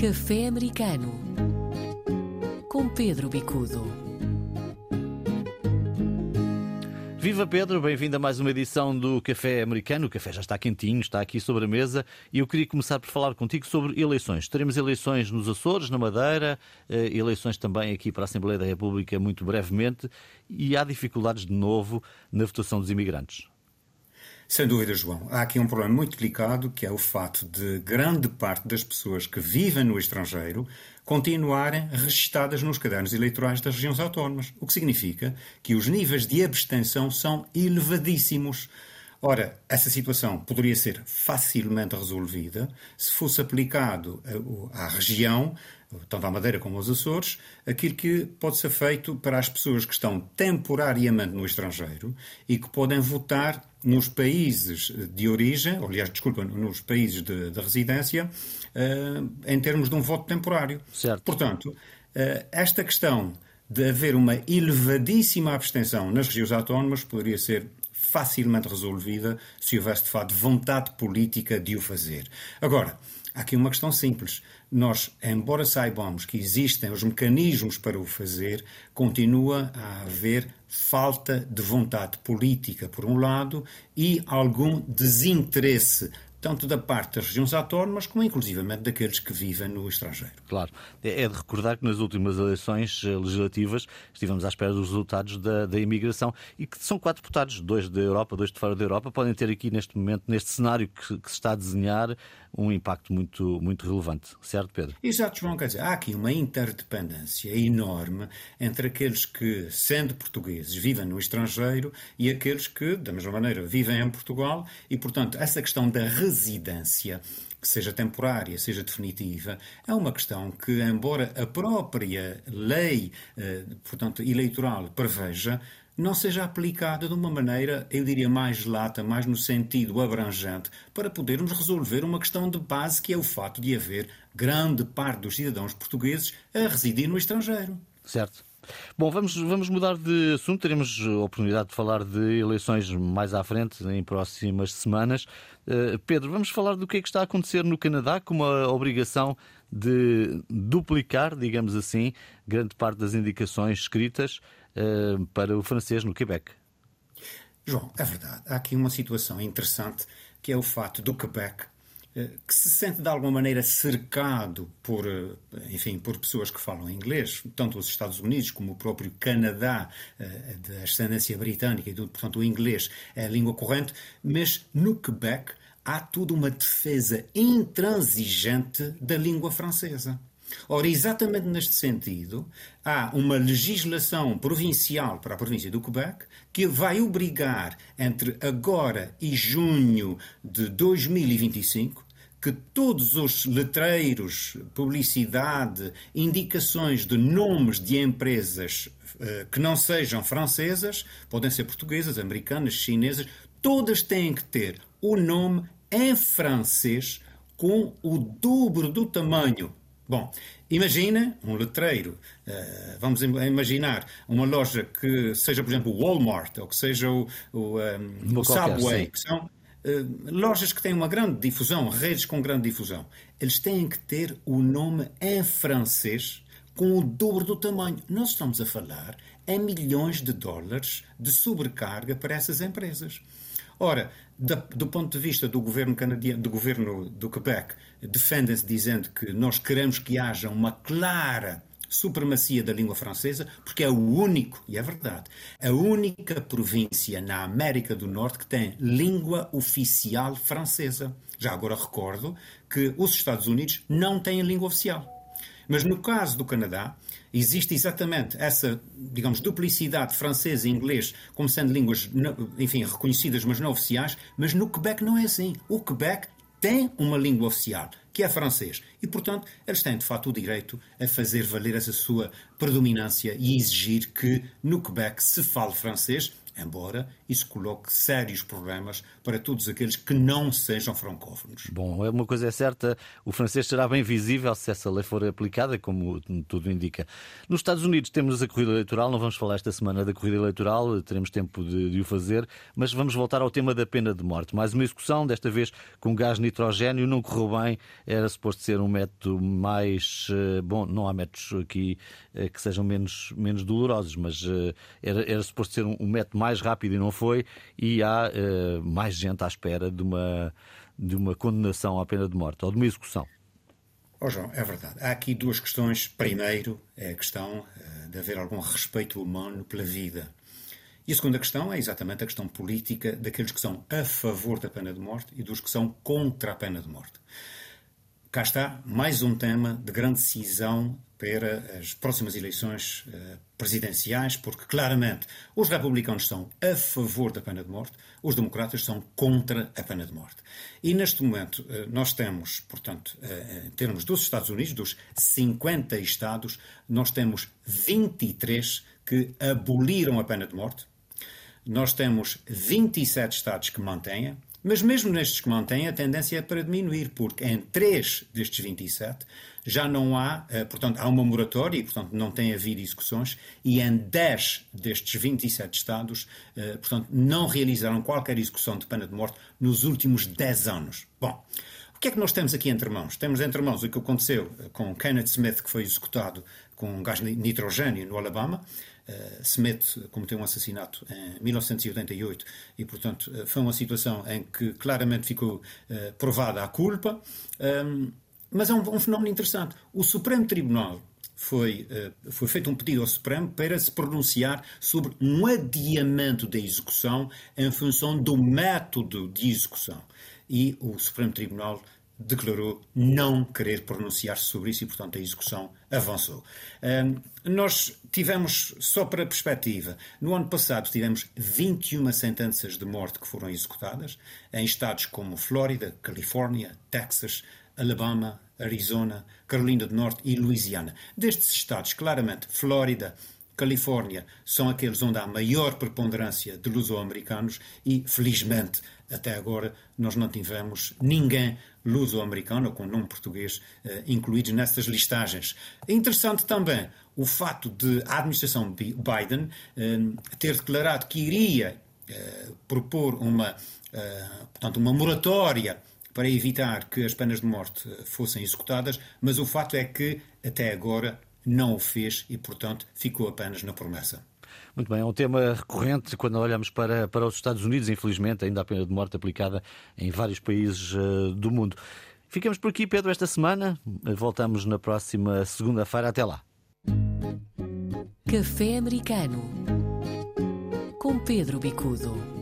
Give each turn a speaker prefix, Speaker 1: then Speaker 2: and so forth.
Speaker 1: Café Americano com Pedro Bicudo.
Speaker 2: Viva Pedro, bem-vindo a mais uma edição do Café Americano. O café já está quentinho, está aqui sobre a mesa e eu queria começar por falar contigo sobre eleições. Teremos eleições nos Açores, na Madeira, eh, eleições também aqui para a Assembleia da República muito brevemente e há dificuldades de novo na votação dos imigrantes.
Speaker 3: Sem dúvida, João. Há aqui um problema muito delicado que é o fato de grande parte das pessoas que vivem no estrangeiro continuarem registadas nos cadernos eleitorais das regiões autónomas, o que significa que os níveis de abstenção são elevadíssimos. Ora, essa situação poderia ser facilmente resolvida se fosse aplicado à região tanto à Madeira como aos Açores, aquilo que pode ser feito para as pessoas que estão temporariamente no estrangeiro e que podem votar nos países de origem, ou, aliás, desculpa, nos países de, de residência, uh, em termos de um voto temporário.
Speaker 2: Certo.
Speaker 3: Portanto, esta questão de haver uma elevadíssima abstenção nas regiões autónomas poderia ser facilmente resolvida se houvesse, de facto, vontade política de o fazer. Agora, há aqui uma questão simples nós, embora saibamos que existem os mecanismos para o fazer, continua a haver falta de vontade política, por um lado, e algum desinteresse tanto da parte das regiões autónomas como inclusivamente daqueles que vivem no estrangeiro.
Speaker 2: Claro. É, é de recordar que nas últimas eleições eh, legislativas estivemos à espera dos resultados da, da imigração e que são quatro deputados, dois da Europa, dois de fora da Europa, podem ter aqui neste momento, neste cenário que, que se está a desenhar, um impacto muito, muito relevante. Certo, Pedro?
Speaker 3: Exato, João. Quer dizer, há aqui uma interdependência enorme entre aqueles que, sendo portugueses, vivem no estrangeiro e aqueles que, da mesma maneira, vivem em Portugal e, portanto, essa questão da residência que seja temporária, seja definitiva, é uma questão que, embora a própria lei, eh, portanto, eleitoral preveja, não seja aplicada de uma maneira, eu diria, mais lata, mais no sentido abrangente, para podermos resolver uma questão de base que é o fato de haver grande parte dos cidadãos portugueses a residir no estrangeiro.
Speaker 2: Certo. Bom, vamos, vamos mudar de assunto. Teremos a oportunidade de falar de eleições mais à frente, em próximas semanas. Uh, Pedro, vamos falar do que é que está a acontecer no Canadá, com uma obrigação de duplicar, digamos assim, grande parte das indicações escritas para o francês no Quebec.
Speaker 3: João, é verdade. Há aqui uma situação interessante que é o fato do Quebec eh, que se sente de alguma maneira cercado por, eh, enfim, por pessoas que falam inglês, tanto os Estados Unidos como o próprio Canadá, eh, da ascendência britânica, e portanto o inglês é a língua corrente, mas no Quebec há toda uma defesa intransigente da língua francesa. Ora, exatamente neste sentido, há uma legislação provincial para a província do Quebec que vai obrigar, entre agora e junho de 2025, que todos os letreiros, publicidade, indicações de nomes de empresas uh, que não sejam francesas, podem ser portuguesas, americanas, chinesas, todas têm que ter o nome em francês com o dobro do tamanho Bom, imagina um letreiro, uh, vamos imaginar uma loja que seja, por exemplo, o Walmart ou que seja o, o, um, ehm, o Subway, que são uh, lojas que têm uma grande difusão, redes com grande difusão. Eles têm que ter o nome em francês com o dobro do tamanho. Nós estamos a falar em milhões de dólares de sobrecarga para essas empresas. Ora, do ponto de vista do governo canadiano, do governo do Quebec, defendem-se dizendo que nós queremos que haja uma clara supremacia da língua francesa, porque é o único, e é verdade, a única província na América do Norte que tem língua oficial francesa. Já agora recordo que os Estados Unidos não têm língua oficial. Mas no caso do Canadá, existe exatamente essa, digamos, duplicidade francês e inglês como sendo línguas, enfim, reconhecidas, mas não oficiais, mas no Quebec não é assim. O Quebec tem uma língua oficial, que é francês. E, portanto, eles têm, de facto, o direito a fazer valer essa sua predominância e exigir que no Quebec se fale francês, embora isso coloque sérios problemas para todos aqueles que não sejam francófonos.
Speaker 2: Bom, uma coisa é certa, o francês será bem visível se essa lei for aplicada, como tudo indica. Nos Estados Unidos temos a corrida eleitoral, não vamos falar esta semana da corrida eleitoral, teremos tempo de, de o fazer, mas vamos voltar ao tema da pena de morte. Mais uma execução, desta vez com gás nitrogênio, não correu bem, era suposto ser um método mais. Eh, bom, não há métodos aqui eh, que sejam menos, menos dolorosos, mas eh, era, era suposto ser um, um método mais rápido e não foi, e há uh, mais gente à espera de uma, de uma condenação à pena de morte ou de uma execução.
Speaker 3: Oh, João, é verdade. Há aqui duas questões. Primeiro, é a questão uh, de haver algum respeito humano pela vida. E a segunda questão é exatamente a questão política daqueles que são a favor da pena de morte e dos que são contra a pena de morte. Cá está mais um tema de grande decisão para as próximas eleições uh, presidenciais, porque claramente os republicanos são a favor da pena de morte, os democratas são contra a pena de morte. E neste momento uh, nós temos, portanto, uh, em termos dos Estados Unidos, dos 50 estados, nós temos 23 que aboliram a pena de morte, nós temos 27 estados que mantêm, mas mesmo nestes que mantêm, a tendência é para diminuir, porque em 3 destes 27 já não há, eh, portanto, há uma moratória e, portanto, não tem havido execuções, e em 10 destes 27 Estados, eh, portanto, não realizaram qualquer execução de pena de morte nos últimos 10 anos. Bom, o que é que nós temos aqui entre mãos? Temos entre mãos o que aconteceu eh, com Kenneth Smith, que foi executado com gás nitrogênio no Alabama. Uh, Smith cometeu um assassinato em 1988 e, portanto, foi uma situação em que claramente ficou uh, provada a culpa. Um, mas é um, um fenómeno interessante. O Supremo Tribunal foi, foi feito um pedido ao Supremo para se pronunciar sobre um adiamento da execução em função do método de execução. E o Supremo Tribunal declarou não querer pronunciar-se sobre isso e, portanto, a execução avançou. Uh, nós tivemos, só para perspectiva, no ano passado tivemos 21 sentenças de morte que foram executadas em estados como Flórida, Califórnia, Texas, Alabama, Arizona, Carolina do Norte e Louisiana. Destes estados, claramente, Flórida, Califórnia são aqueles onde há maior preponderância de luso-americanos e, felizmente, até agora nós não tivemos ninguém luso-americano com nome português eh, incluídos nessas listagens. É interessante também o fato de a administração Biden eh, ter declarado que iria eh, propor uma, portanto, uma moratória para evitar que as penas de morte fossem executadas, mas o fato é que até agora não o fez e, portanto, ficou apenas na promessa.
Speaker 2: Muito bem, é um tema recorrente quando olhamos para, para os Estados Unidos, infelizmente, ainda a pena de morte aplicada em vários países uh, do mundo. Ficamos por aqui, Pedro, esta semana. Voltamos na próxima segunda-feira. Até lá.
Speaker 1: Café Americano com Pedro Bicudo.